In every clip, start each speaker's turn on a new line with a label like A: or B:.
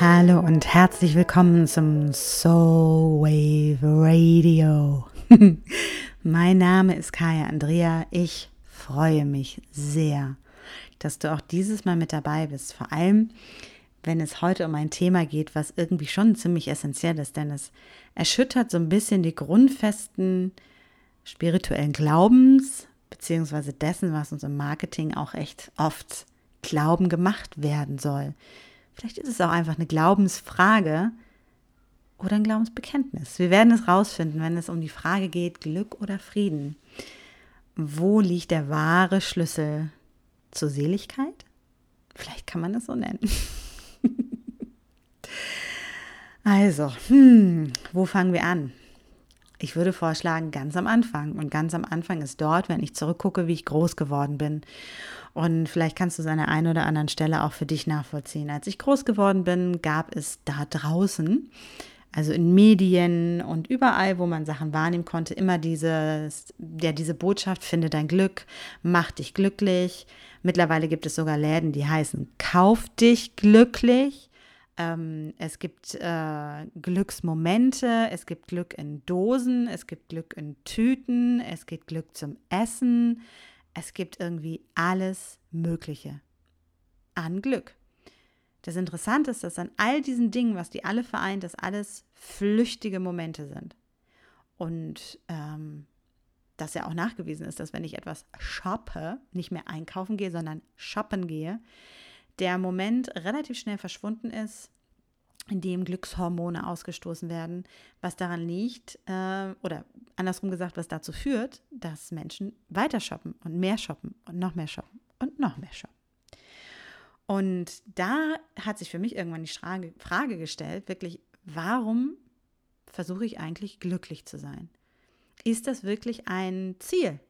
A: Hallo und herzlich willkommen zum Soul Wave Radio. mein Name ist Kaya Andrea. Ich freue mich sehr, dass du auch dieses Mal mit dabei bist. Vor allem, wenn es heute um ein Thema geht, was irgendwie schon ziemlich essentiell ist, denn es erschüttert so ein bisschen die Grundfesten spirituellen Glaubens, beziehungsweise dessen, was uns im Marketing auch echt oft Glauben gemacht werden soll. Vielleicht ist es auch einfach eine Glaubensfrage oder ein Glaubensbekenntnis. Wir werden es rausfinden, wenn es um die Frage geht, Glück oder Frieden. Wo liegt der wahre Schlüssel zur Seligkeit? Vielleicht kann man es so nennen. also, hm, wo fangen wir an? Ich würde vorschlagen, ganz am Anfang. Und ganz am Anfang ist dort, wenn ich zurückgucke, wie ich groß geworden bin. Und vielleicht kannst du es an der einen oder anderen Stelle auch für dich nachvollziehen. Als ich groß geworden bin, gab es da draußen, also in Medien und überall, wo man Sachen wahrnehmen konnte, immer dieses, ja, diese Botschaft, finde dein Glück, mach dich glücklich. Mittlerweile gibt es sogar Läden, die heißen, kauf dich glücklich. Ähm, es gibt äh, Glücksmomente, es gibt Glück in Dosen, es gibt Glück in Tüten, es gibt Glück zum Essen, es gibt irgendwie alles Mögliche an Glück. Das Interessante ist, dass an all diesen Dingen, was die alle vereint, dass alles flüchtige Momente sind. Und ähm, dass ja auch nachgewiesen ist, dass wenn ich etwas shoppe, nicht mehr einkaufen gehe, sondern shoppen gehe, der Moment relativ schnell verschwunden ist, in dem Glückshormone ausgestoßen werden, was daran liegt, äh, oder andersrum gesagt, was dazu führt, dass Menschen weiter shoppen und mehr shoppen und noch mehr shoppen und noch mehr shoppen. Und da hat sich für mich irgendwann die Frage, Frage gestellt, wirklich, warum versuche ich eigentlich glücklich zu sein? Ist das wirklich ein Ziel?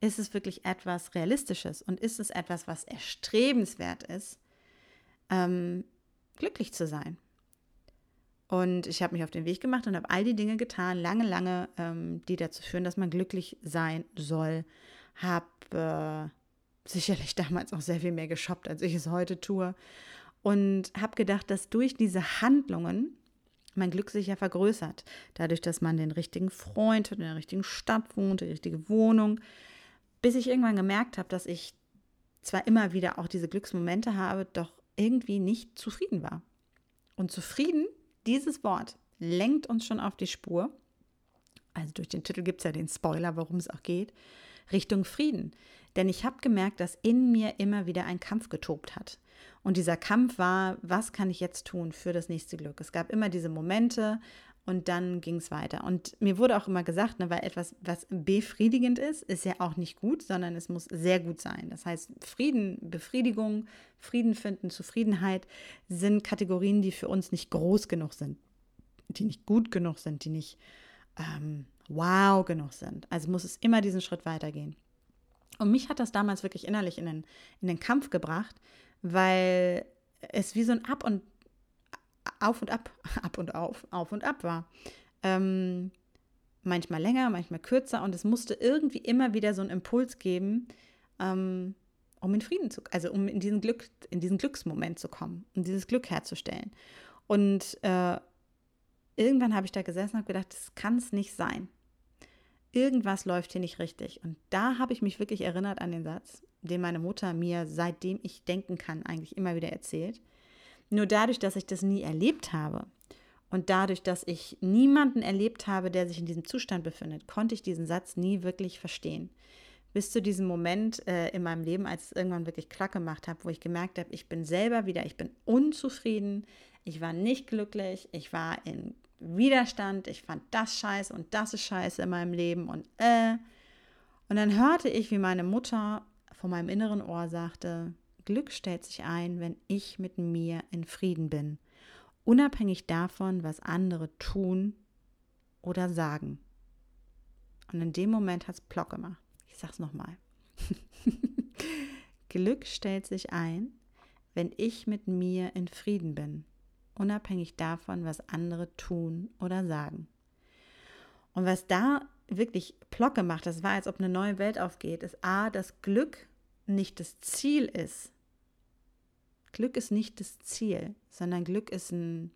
A: Ist es wirklich etwas Realistisches? Und ist es etwas, was erstrebenswert ist, ähm, glücklich zu sein? Und ich habe mich auf den Weg gemacht und habe all die Dinge getan, lange, lange, ähm, die dazu führen, dass man glücklich sein soll. Habe äh, sicherlich damals auch sehr viel mehr geshoppt, als ich es heute tue. Und habe gedacht, dass durch diese Handlungen mein Glück sich ja vergrößert. Dadurch, dass man den richtigen Freund hat, in der richtigen Stadt wohnt, die richtige Wohnung. Bis ich irgendwann gemerkt habe, dass ich zwar immer wieder auch diese Glücksmomente habe, doch irgendwie nicht zufrieden war. Und zufrieden dieses Wort lenkt uns schon auf die Spur. Also durch den Titel gibt es ja den Spoiler, worum es auch geht. Richtung Frieden. Denn ich habe gemerkt, dass in mir immer wieder ein Kampf getobt hat. Und dieser Kampf war, was kann ich jetzt tun für das nächste Glück? Es gab immer diese Momente und dann ging es weiter. Und mir wurde auch immer gesagt, ne, weil etwas, was befriedigend ist, ist ja auch nicht gut, sondern es muss sehr gut sein. Das heißt, Frieden, Befriedigung, Frieden finden, Zufriedenheit sind Kategorien, die für uns nicht groß genug sind, die nicht gut genug sind, die nicht ähm, wow genug sind. Also muss es immer diesen Schritt weitergehen. Und mich hat das damals wirklich innerlich in den, in den Kampf gebracht, weil es wie so ein Ab und auf und ab, ab und auf, auf und ab war. Ähm, manchmal länger, manchmal kürzer und es musste irgendwie immer wieder so einen Impuls geben, ähm, um in Frieden zu, also um in diesen Glück, in diesen Glücksmoment zu kommen, um dieses Glück herzustellen. Und äh, irgendwann habe ich da gesessen und gedacht, das kann es nicht sein. Irgendwas läuft hier nicht richtig. Und da habe ich mich wirklich erinnert an den Satz, den meine Mutter mir, seitdem ich denken kann, eigentlich immer wieder erzählt. Nur dadurch, dass ich das nie erlebt habe und dadurch, dass ich niemanden erlebt habe, der sich in diesem Zustand befindet, konnte ich diesen Satz nie wirklich verstehen. Bis zu diesem Moment äh, in meinem Leben, als es irgendwann wirklich Klack gemacht habe, wo ich gemerkt habe, ich bin selber wieder, ich bin unzufrieden, ich war nicht glücklich, ich war in Widerstand, ich fand das scheiße und das ist scheiße in meinem Leben und äh. Und dann hörte ich, wie meine Mutter vor meinem inneren Ohr sagte, Glück stellt sich ein, wenn ich mit mir in Frieden bin, unabhängig davon, was andere tun oder sagen. Und in dem Moment hat es Plock gemacht. Ich sag's nochmal. Glück stellt sich ein, wenn ich mit mir in Frieden bin, unabhängig davon, was andere tun oder sagen. Und was da wirklich Plock gemacht, das war, als ob eine neue Welt aufgeht, ist A, dass Glück nicht das Ziel ist, Glück ist nicht das Ziel, sondern Glück ist ein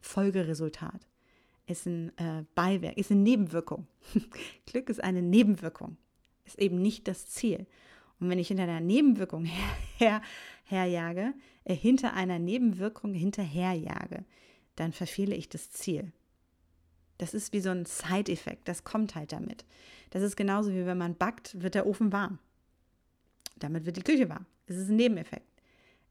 A: Folgeresultat, ist ein äh, Beiwerk, ist eine Nebenwirkung. Glück ist eine Nebenwirkung, ist eben nicht das Ziel. Und wenn ich hinter einer Nebenwirkung her, her, herjage, äh, hinter einer Nebenwirkung hinterherjage, dann verfehle ich das Ziel. Das ist wie so ein Side-Effekt, das kommt halt damit. Das ist genauso wie wenn man backt, wird der Ofen warm. Damit wird die Küche warm. Es ist ein Nebeneffekt.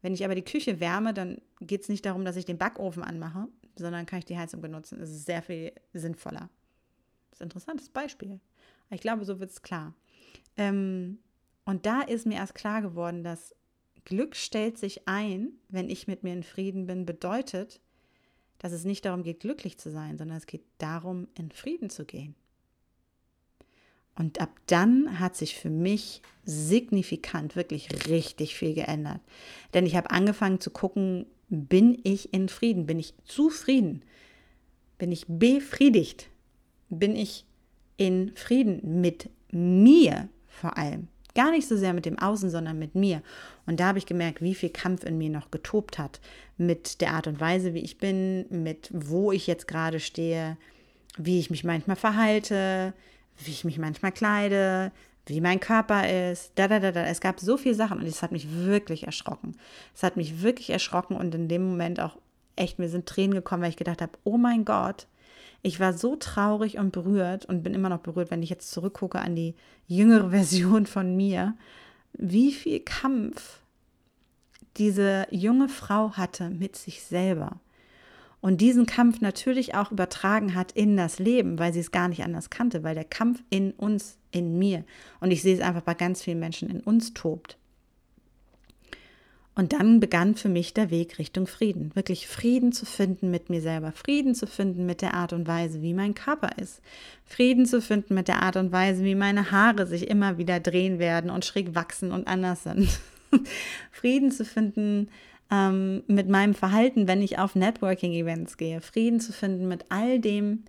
A: Wenn ich aber die Küche wärme, dann geht es nicht darum, dass ich den Backofen anmache, sondern kann ich die Heizung benutzen. Es ist sehr viel sinnvoller. Das ist ein interessantes Beispiel. Ich glaube, so wird es klar. Ähm, und da ist mir erst klar geworden, dass Glück stellt sich ein, wenn ich mit mir in Frieden bin, bedeutet, dass es nicht darum geht, glücklich zu sein, sondern es geht darum, in Frieden zu gehen. Und ab dann hat sich für mich signifikant wirklich richtig viel geändert. Denn ich habe angefangen zu gucken, bin ich in Frieden? Bin ich zufrieden? Bin ich befriedigt? Bin ich in Frieden mit mir vor allem? Gar nicht so sehr mit dem Außen, sondern mit mir. Und da habe ich gemerkt, wie viel Kampf in mir noch getobt hat. Mit der Art und Weise, wie ich bin, mit wo ich jetzt gerade stehe, wie ich mich manchmal verhalte, wie ich mich manchmal kleide, wie mein Körper ist. Da, da, da, da. Es gab so viele Sachen und es hat mich wirklich erschrocken. Es hat mich wirklich erschrocken und in dem Moment auch echt, mir sind Tränen gekommen, weil ich gedacht habe, oh mein Gott, ich war so traurig und berührt und bin immer noch berührt, wenn ich jetzt zurückgucke an die jüngere Version von mir, wie viel Kampf diese junge Frau hatte mit sich selber und diesen Kampf natürlich auch übertragen hat in das Leben, weil sie es gar nicht anders kannte, weil der Kampf in uns, in mir und ich sehe es einfach bei ganz vielen Menschen in uns tobt. Und dann begann für mich der Weg Richtung Frieden. Wirklich Frieden zu finden mit mir selber. Frieden zu finden mit der Art und Weise, wie mein Körper ist. Frieden zu finden mit der Art und Weise, wie meine Haare sich immer wieder drehen werden und schräg wachsen und anders sind. Frieden zu finden ähm, mit meinem Verhalten, wenn ich auf Networking-Events gehe, Frieden zu finden mit all dem,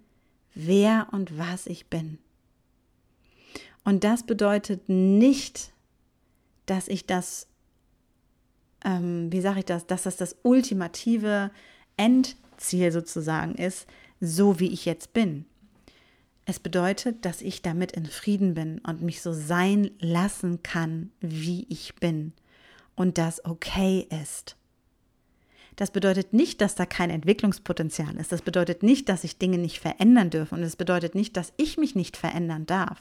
A: wer und was ich bin. Und das bedeutet nicht, dass ich das, ähm, wie sage ich das, dass das das ultimative Endziel sozusagen ist, so wie ich jetzt bin. Es bedeutet, dass ich damit in Frieden bin und mich so sein lassen kann, wie ich bin. Und das okay ist. Das bedeutet nicht, dass da kein Entwicklungspotenzial ist. Das bedeutet nicht, dass sich Dinge nicht verändern dürfen. Und es bedeutet nicht, dass ich mich nicht verändern darf.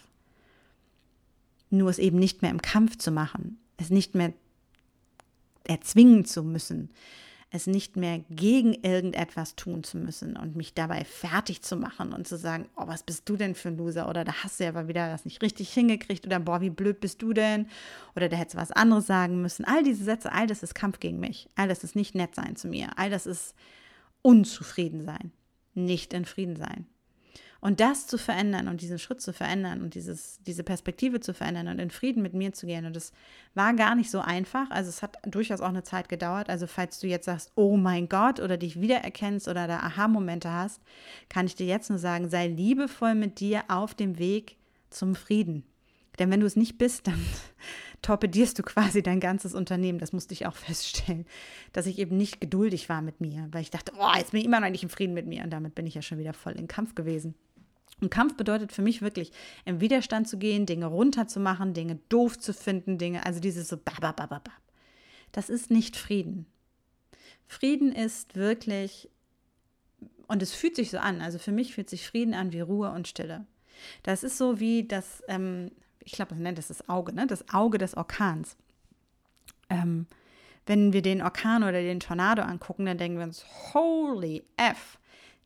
A: Nur es eben nicht mehr im Kampf zu machen, es nicht mehr erzwingen zu müssen, es nicht mehr gegen irgendetwas tun zu müssen und mich dabei fertig zu machen und zu sagen, oh, was bist du denn für ein Loser oder da hast du ja aber wieder das nicht richtig hingekriegt oder boah, wie blöd bist du denn oder da hättest du was anderes sagen müssen. All diese Sätze, all das ist Kampf gegen mich. All das ist nicht nett sein zu mir. All das ist unzufrieden sein, nicht in Frieden sein. Und das zu verändern und diesen Schritt zu verändern und dieses, diese Perspektive zu verändern und in Frieden mit mir zu gehen. Und das war gar nicht so einfach. Also es hat durchaus auch eine Zeit gedauert. Also falls du jetzt sagst, oh mein Gott, oder dich wiedererkennst oder da Aha-Momente hast, kann ich dir jetzt nur sagen, sei liebevoll mit dir auf dem Weg zum Frieden. Denn wenn du es nicht bist, dann torpedierst du quasi dein ganzes Unternehmen. Das musste ich auch feststellen, dass ich eben nicht geduldig war mit mir, weil ich dachte, oh, jetzt bin ich immer noch nicht im Frieden mit mir. Und damit bin ich ja schon wieder voll in Kampf gewesen. Und Kampf bedeutet für mich wirklich, im Widerstand zu gehen, Dinge runterzumachen, Dinge doof zu finden, Dinge, also dieses so bababababab. Das ist nicht Frieden. Frieden ist wirklich, und es fühlt sich so an, also für mich fühlt sich Frieden an wie Ruhe und Stille. Das ist so wie das, ähm, ich glaube, man nennt das das Auge, ne? das Auge des Orkans. Ähm, wenn wir den Orkan oder den Tornado angucken, dann denken wir uns, holy F,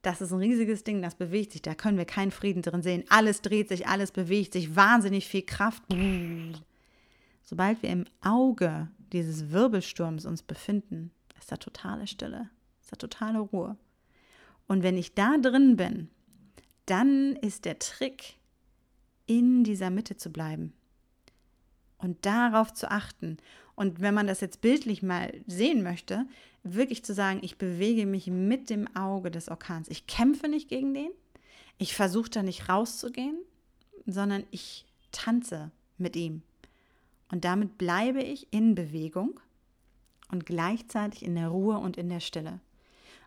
A: das ist ein riesiges Ding, das bewegt sich, da können wir keinen Frieden drin sehen. Alles dreht sich, alles bewegt sich, wahnsinnig viel Kraft. Sobald wir im Auge dieses Wirbelsturms uns befinden, ist da totale Stille, ist da totale Ruhe. Und wenn ich da drin bin, dann ist der Trick, in dieser Mitte zu bleiben und darauf zu achten. Und wenn man das jetzt bildlich mal sehen möchte, wirklich zu sagen, ich bewege mich mit dem Auge des Orkans. Ich kämpfe nicht gegen den, ich versuche da nicht rauszugehen, sondern ich tanze mit ihm. Und damit bleibe ich in Bewegung und gleichzeitig in der Ruhe und in der Stille.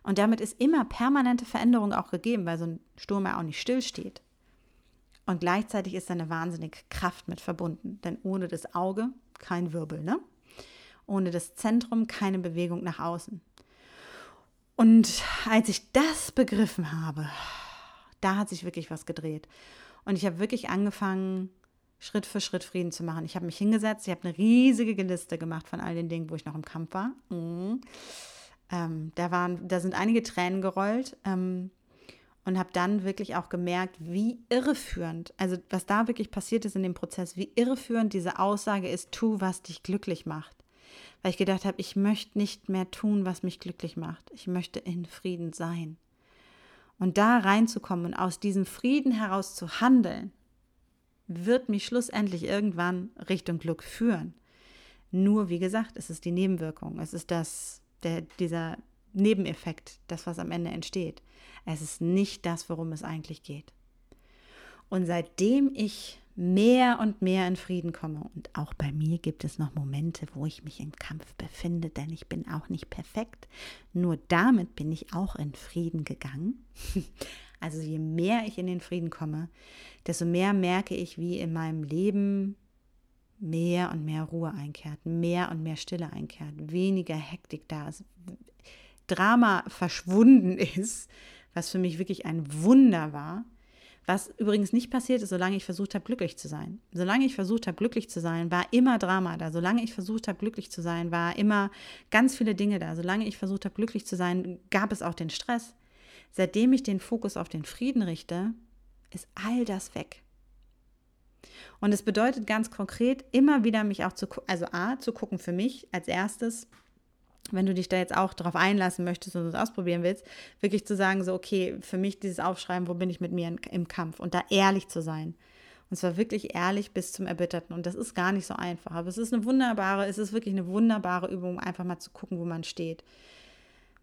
A: Und damit ist immer permanente Veränderung auch gegeben, weil so ein Sturm ja auch nicht stillsteht. Und gleichzeitig ist da eine wahnsinnige Kraft mit verbunden, denn ohne das Auge kein Wirbel, ne? Ohne das Zentrum keine Bewegung nach außen. Und als ich das begriffen habe, da hat sich wirklich was gedreht. Und ich habe wirklich angefangen, Schritt für Schritt Frieden zu machen. Ich habe mich hingesetzt, ich habe eine riesige Liste gemacht von all den Dingen, wo ich noch im Kampf war. Mhm. Ähm, da, waren, da sind einige Tränen gerollt ähm, und habe dann wirklich auch gemerkt, wie irreführend, also was da wirklich passiert ist in dem Prozess, wie irreführend diese Aussage ist, tu, was dich glücklich macht. Weil ich gedacht habe, ich möchte nicht mehr tun, was mich glücklich macht. Ich möchte in Frieden sein. Und da reinzukommen und aus diesem Frieden heraus zu handeln, wird mich schlussendlich irgendwann Richtung Glück führen. Nur, wie gesagt, es ist die Nebenwirkung. Es ist das, der, dieser Nebeneffekt, das, was am Ende entsteht. Es ist nicht das, worum es eigentlich geht. Und seitdem ich mehr und mehr in Frieden komme. Und auch bei mir gibt es noch Momente, wo ich mich im Kampf befinde, denn ich bin auch nicht perfekt. Nur damit bin ich auch in Frieden gegangen. Also je mehr ich in den Frieden komme, desto mehr merke ich, wie in meinem Leben mehr und mehr Ruhe einkehrt, mehr und mehr Stille einkehrt, weniger Hektik da ist, Drama verschwunden ist, was für mich wirklich ein Wunder war was übrigens nicht passiert ist, solange ich versucht habe, glücklich zu sein. Solange ich versucht habe, glücklich zu sein, war immer Drama da. Solange ich versucht habe, glücklich zu sein, war immer ganz viele Dinge da. Solange ich versucht habe, glücklich zu sein, gab es auch den Stress. Seitdem ich den Fokus auf den Frieden richte, ist all das weg. Und es bedeutet ganz konkret, immer wieder mich auch zu, also A, zu gucken für mich als erstes, wenn du dich da jetzt auch darauf einlassen möchtest und es ausprobieren willst, wirklich zu sagen, so, okay, für mich dieses Aufschreiben, wo bin ich mit mir in, im Kampf und da ehrlich zu sein. Und zwar wirklich ehrlich bis zum Erbitterten. Und das ist gar nicht so einfach. Aber es ist eine wunderbare, es ist wirklich eine wunderbare Übung, einfach mal zu gucken, wo man steht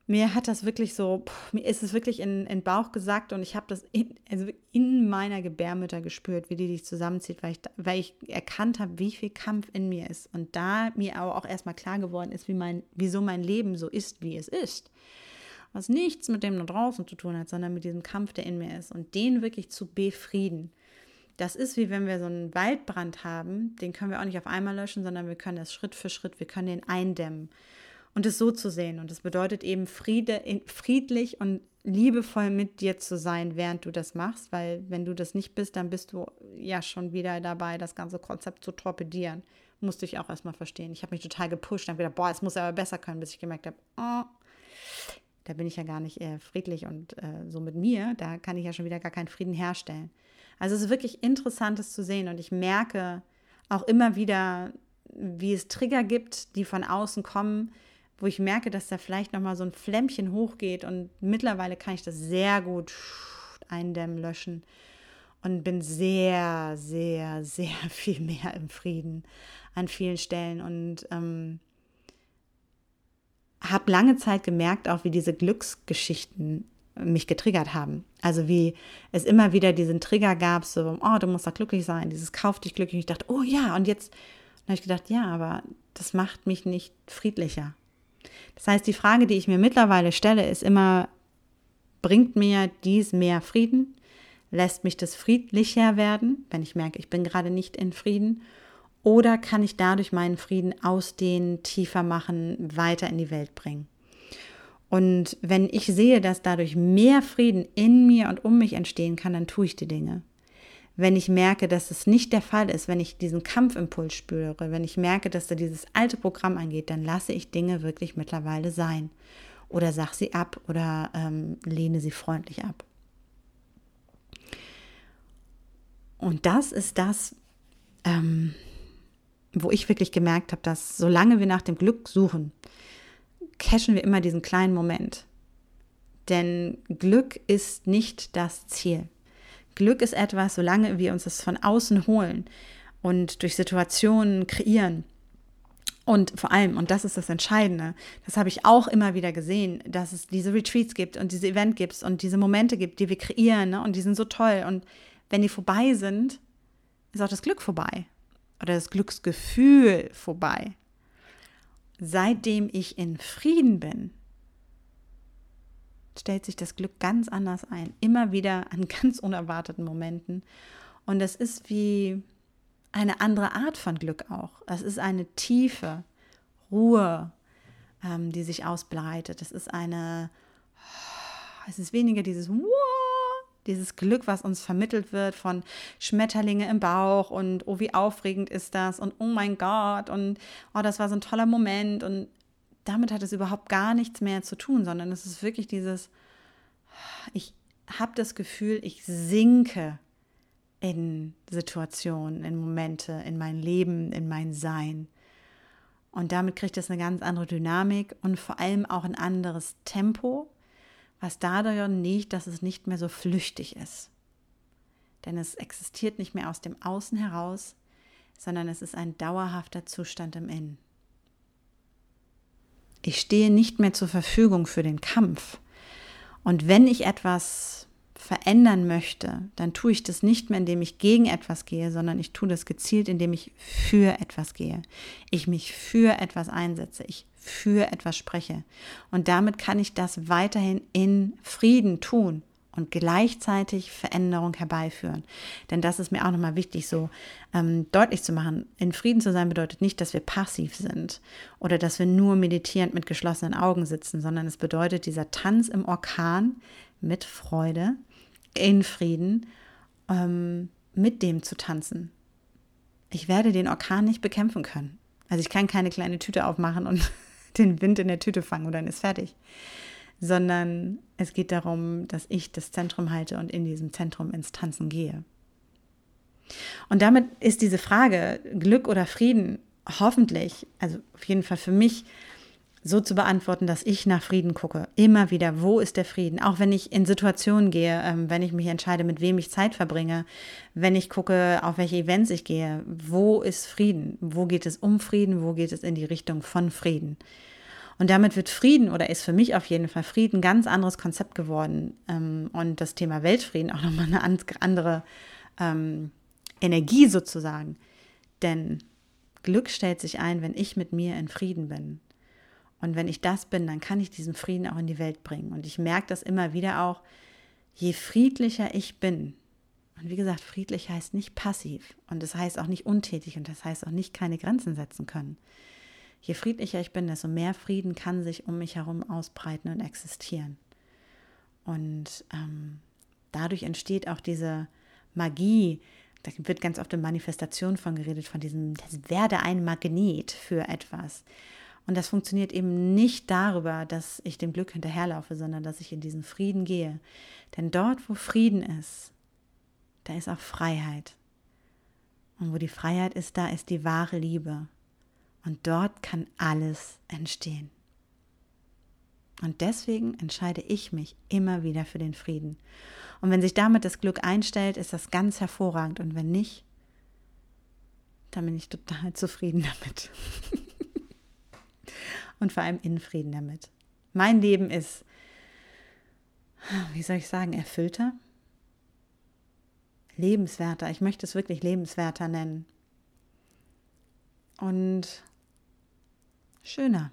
A: mir hat das wirklich so, pff, mir ist es wirklich in, den Bauch gesackt und ich habe das in, also in meiner Gebärmutter gespürt, wie die dich zusammenzieht, weil ich, weil ich erkannt habe, wie viel Kampf in mir ist. Und da mir aber auch erstmal klar geworden ist, wie mein, wieso mein Leben so ist, wie es ist. Was nichts mit dem da draußen zu tun hat, sondern mit diesem Kampf, der in mir ist. Und den wirklich zu befrieden. Das ist wie wenn wir so einen Waldbrand haben, den können wir auch nicht auf einmal löschen, sondern wir können das Schritt für Schritt, wir können den eindämmen und es so zu sehen. Und das bedeutet eben Friede, friedlich und liebevoll mit dir zu sein, während du das machst, weil wenn du das nicht bist, dann bist du ja schon wieder dabei, das ganze Konzept zu torpedieren. Musste ich auch erstmal verstehen. Ich habe mich total gepusht, habe gedacht, boah, es muss aber besser können, bis ich gemerkt habe, oh, da bin ich ja gar nicht äh, friedlich und äh, so mit mir, da kann ich ja schon wieder gar keinen Frieden herstellen. Also es ist wirklich interessant, das zu sehen und ich merke auch immer wieder, wie es Trigger gibt, die von außen kommen, wo ich merke, dass da vielleicht nochmal so ein Flämmchen hochgeht und mittlerweile kann ich das sehr gut eindämmen, löschen und bin sehr, sehr, sehr viel mehr im Frieden an vielen Stellen und ähm, habe lange Zeit gemerkt, auch wie diese Glücksgeschichten mich getriggert haben. Also wie es immer wieder diesen Trigger gab, so, oh, du musst doch glücklich sein, dieses Kauf dich glücklich. Und ich dachte, oh ja, und jetzt habe ich gedacht, ja, aber das macht mich nicht friedlicher. Das heißt, die Frage, die ich mir mittlerweile stelle, ist immer, bringt mir dies mehr Frieden? Lässt mich das friedlicher werden, wenn ich merke, ich bin gerade nicht in Frieden? Oder kann ich dadurch meinen Frieden ausdehnen, tiefer machen, weiter in die Welt bringen? Und wenn ich sehe, dass dadurch mehr Frieden in mir und um mich entstehen kann, dann tue ich die Dinge wenn ich merke, dass es nicht der Fall ist, wenn ich diesen Kampfimpuls spüre, wenn ich merke, dass da dieses alte Programm angeht, dann lasse ich Dinge wirklich mittlerweile sein. Oder sag sie ab oder ähm, lehne sie freundlich ab. Und das ist das, ähm, wo ich wirklich gemerkt habe, dass solange wir nach dem Glück suchen, cashen wir immer diesen kleinen Moment. Denn Glück ist nicht das Ziel. Glück ist etwas, solange wir uns das von außen holen und durch Situationen kreieren. Und vor allem, und das ist das Entscheidende, das habe ich auch immer wieder gesehen, dass es diese Retreats gibt und diese Event gibt und diese Momente gibt, die wir kreieren ne? und die sind so toll. Und wenn die vorbei sind, ist auch das Glück vorbei oder das Glücksgefühl vorbei. seitdem ich in Frieden bin, stellt sich das Glück ganz anders ein. Immer wieder an ganz unerwarteten Momenten. Und es ist wie eine andere Art von Glück auch. Es ist eine tiefe Ruhe, ähm, die sich ausbreitet. Es ist eine, es ist weniger dieses dieses Glück, was uns vermittelt wird von Schmetterlinge im Bauch und oh, wie aufregend ist das und oh mein Gott und oh, das war so ein toller Moment und damit hat es überhaupt gar nichts mehr zu tun, sondern es ist wirklich dieses, ich habe das Gefühl, ich sinke in Situationen, in Momente, in mein Leben, in mein Sein. Und damit kriegt es eine ganz andere Dynamik und vor allem auch ein anderes Tempo, was dadurch liegt, dass es nicht mehr so flüchtig ist. Denn es existiert nicht mehr aus dem Außen heraus, sondern es ist ein dauerhafter Zustand im Innen. Ich stehe nicht mehr zur Verfügung für den Kampf. Und wenn ich etwas verändern möchte, dann tue ich das nicht mehr, indem ich gegen etwas gehe, sondern ich tue das gezielt, indem ich für etwas gehe. Ich mich für etwas einsetze, ich für etwas spreche. Und damit kann ich das weiterhin in Frieden tun und gleichzeitig Veränderung herbeiführen. Denn das ist mir auch nochmal wichtig, so ähm, deutlich zu machen. In Frieden zu sein bedeutet nicht, dass wir passiv sind oder dass wir nur meditierend mit geschlossenen Augen sitzen, sondern es bedeutet dieser Tanz im Orkan mit Freude, in Frieden, ähm, mit dem zu tanzen. Ich werde den Orkan nicht bekämpfen können. Also ich kann keine kleine Tüte aufmachen und den Wind in der Tüte fangen und dann ist fertig sondern es geht darum, dass ich das Zentrum halte und in diesem Zentrum ins Tanzen gehe. Und damit ist diese Frage Glück oder Frieden hoffentlich, also auf jeden Fall für mich, so zu beantworten, dass ich nach Frieden gucke. Immer wieder, wo ist der Frieden? Auch wenn ich in Situationen gehe, ähm, wenn ich mich entscheide, mit wem ich Zeit verbringe, wenn ich gucke, auf welche Events ich gehe, wo ist Frieden? Wo geht es um Frieden? Wo geht es in die Richtung von Frieden? Und damit wird Frieden oder ist für mich auf jeden Fall Frieden ein ganz anderes Konzept geworden. Ähm, und das Thema Weltfrieden auch nochmal eine andere ähm, Energie sozusagen. Denn Glück stellt sich ein, wenn ich mit mir in Frieden bin. Und wenn ich das bin, dann kann ich diesen Frieden auch in die Welt bringen. Und ich merke das immer wieder auch, je friedlicher ich bin, und wie gesagt, friedlich heißt nicht passiv und das heißt auch nicht untätig und das heißt auch nicht keine Grenzen setzen können. Je friedlicher ich bin, desto mehr Frieden kann sich um mich herum ausbreiten und existieren. Und ähm, dadurch entsteht auch diese Magie, da wird ganz oft in Manifestation von geredet, von diesem, das werde ein Magnet für etwas. Und das funktioniert eben nicht darüber, dass ich dem Glück hinterherlaufe, sondern dass ich in diesen Frieden gehe. Denn dort, wo Frieden ist, da ist auch Freiheit. Und wo die Freiheit ist, da ist die wahre Liebe. Und dort kann alles entstehen. Und deswegen entscheide ich mich immer wieder für den Frieden. Und wenn sich damit das Glück einstellt, ist das ganz hervorragend. Und wenn nicht, dann bin ich total zufrieden damit. Und vor allem in Frieden damit. Mein Leben ist, wie soll ich sagen, erfüllter, lebenswerter. Ich möchte es wirklich lebenswerter nennen. Und schöner.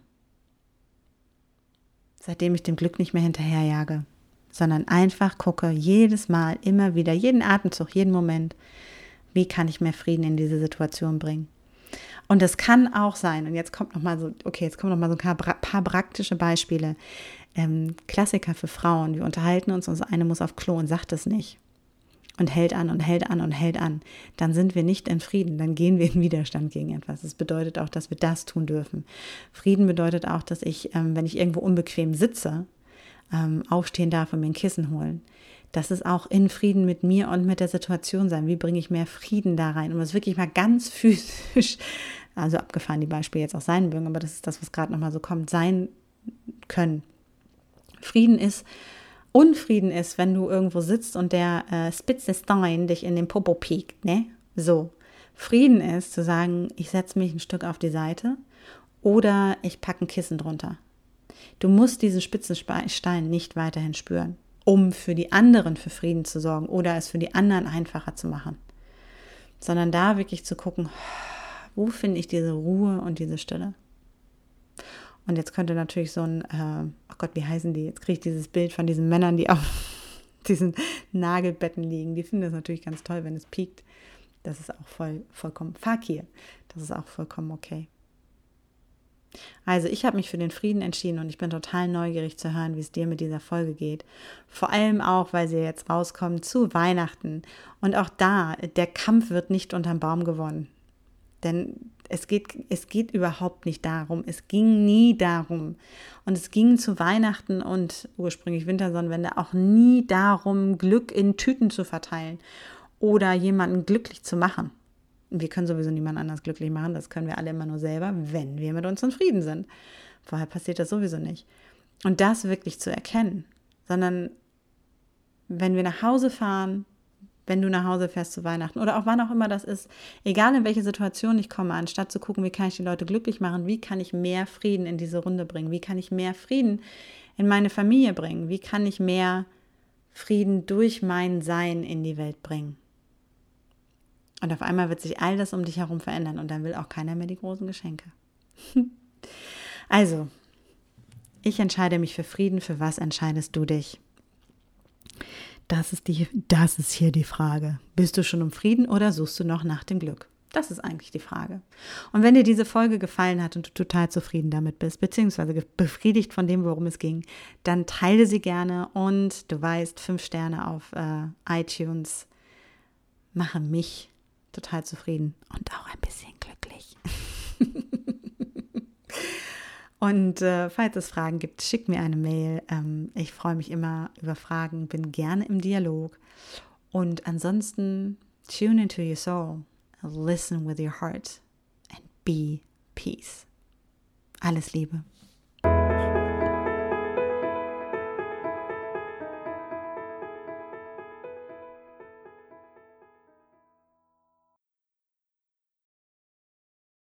A: Seitdem ich dem Glück nicht mehr hinterherjage, sondern einfach gucke, jedes Mal, immer wieder, jeden Atemzug, jeden Moment, wie kann ich mehr Frieden in diese Situation bringen. Und das kann auch sein, und jetzt kommt noch mal so, okay, jetzt kommen noch mal so ein paar, praktische Beispiele. Ähm, Klassiker für Frauen, wir unterhalten uns und eine muss auf Klo und sagt es nicht und hält an und hält an und hält an, dann sind wir nicht in Frieden, dann gehen wir in Widerstand gegen etwas. Das bedeutet auch, dass wir das tun dürfen. Frieden bedeutet auch, dass ich, ähm, wenn ich irgendwo unbequem sitze, ähm, aufstehen darf und mir ein Kissen holen. Das ist auch in Frieden mit mir und mit der Situation sein. Wie bringe ich mehr Frieden da rein? Um es wirklich mal ganz physisch, also abgefahren die Beispiele jetzt auch sein mögen, aber das ist das, was gerade nochmal so kommt, sein können. Frieden ist, Unfrieden ist, wenn du irgendwo sitzt und der äh, spitze Stein dich in den Popo piekt, ne? So. Frieden ist zu sagen, ich setze mich ein Stück auf die Seite oder ich packe ein Kissen drunter. Du musst diesen spitzen Stein nicht weiterhin spüren, um für die anderen für Frieden zu sorgen oder es für die anderen einfacher zu machen, sondern da wirklich zu gucken, wo finde ich diese Ruhe und diese Stille. Und jetzt könnte natürlich so ein, äh, oh Gott, wie heißen die? Jetzt kriege ich dieses Bild von diesen Männern, die auf diesen Nagelbetten liegen. Die finden das natürlich ganz toll, wenn es piekt. Das ist auch voll, vollkommen Fakir. Das ist auch vollkommen okay. Also ich habe mich für den Frieden entschieden und ich bin total neugierig zu hören, wie es dir mit dieser Folge geht. Vor allem auch, weil sie jetzt rauskommt zu Weihnachten. Und auch da, der Kampf wird nicht unterm Baum gewonnen. Denn es geht, es geht überhaupt nicht darum. Es ging nie darum. Und es ging zu Weihnachten und ursprünglich Wintersonnenwende auch nie darum, Glück in Tüten zu verteilen oder jemanden glücklich zu machen. Wir können sowieso niemand anders glücklich machen. Das können wir alle immer nur selber, wenn wir mit uns in Frieden sind. Vorher passiert das sowieso nicht. Und das wirklich zu erkennen, sondern wenn wir nach Hause fahren, wenn du nach Hause fährst zu Weihnachten oder auch wann auch immer das ist, egal in welche Situation ich komme, anstatt zu gucken, wie kann ich die Leute glücklich machen, wie kann ich mehr Frieden in diese Runde bringen, wie kann ich mehr Frieden in meine Familie bringen, wie kann ich mehr Frieden durch mein Sein in die Welt bringen. Und auf einmal wird sich all das um dich herum verändern und dann will auch keiner mehr die großen Geschenke. also, ich entscheide mich für Frieden. Für was entscheidest du dich? Das ist, die, das ist hier die Frage. Bist du schon um Frieden oder suchst du noch nach dem Glück? Das ist eigentlich die Frage. Und wenn dir diese Folge gefallen hat und du total zufrieden damit bist, beziehungsweise befriedigt von dem, worum es ging, dann teile sie gerne und du weißt, fünf Sterne auf äh, iTunes machen mich total zufrieden und auch ein bisschen glücklich. und äh, falls es Fragen gibt, schick mir eine Mail. Ähm, ich freue mich immer über Fragen, bin gerne im Dialog. Und ansonsten, tune into your soul, listen with your heart and be peace. Alles Liebe.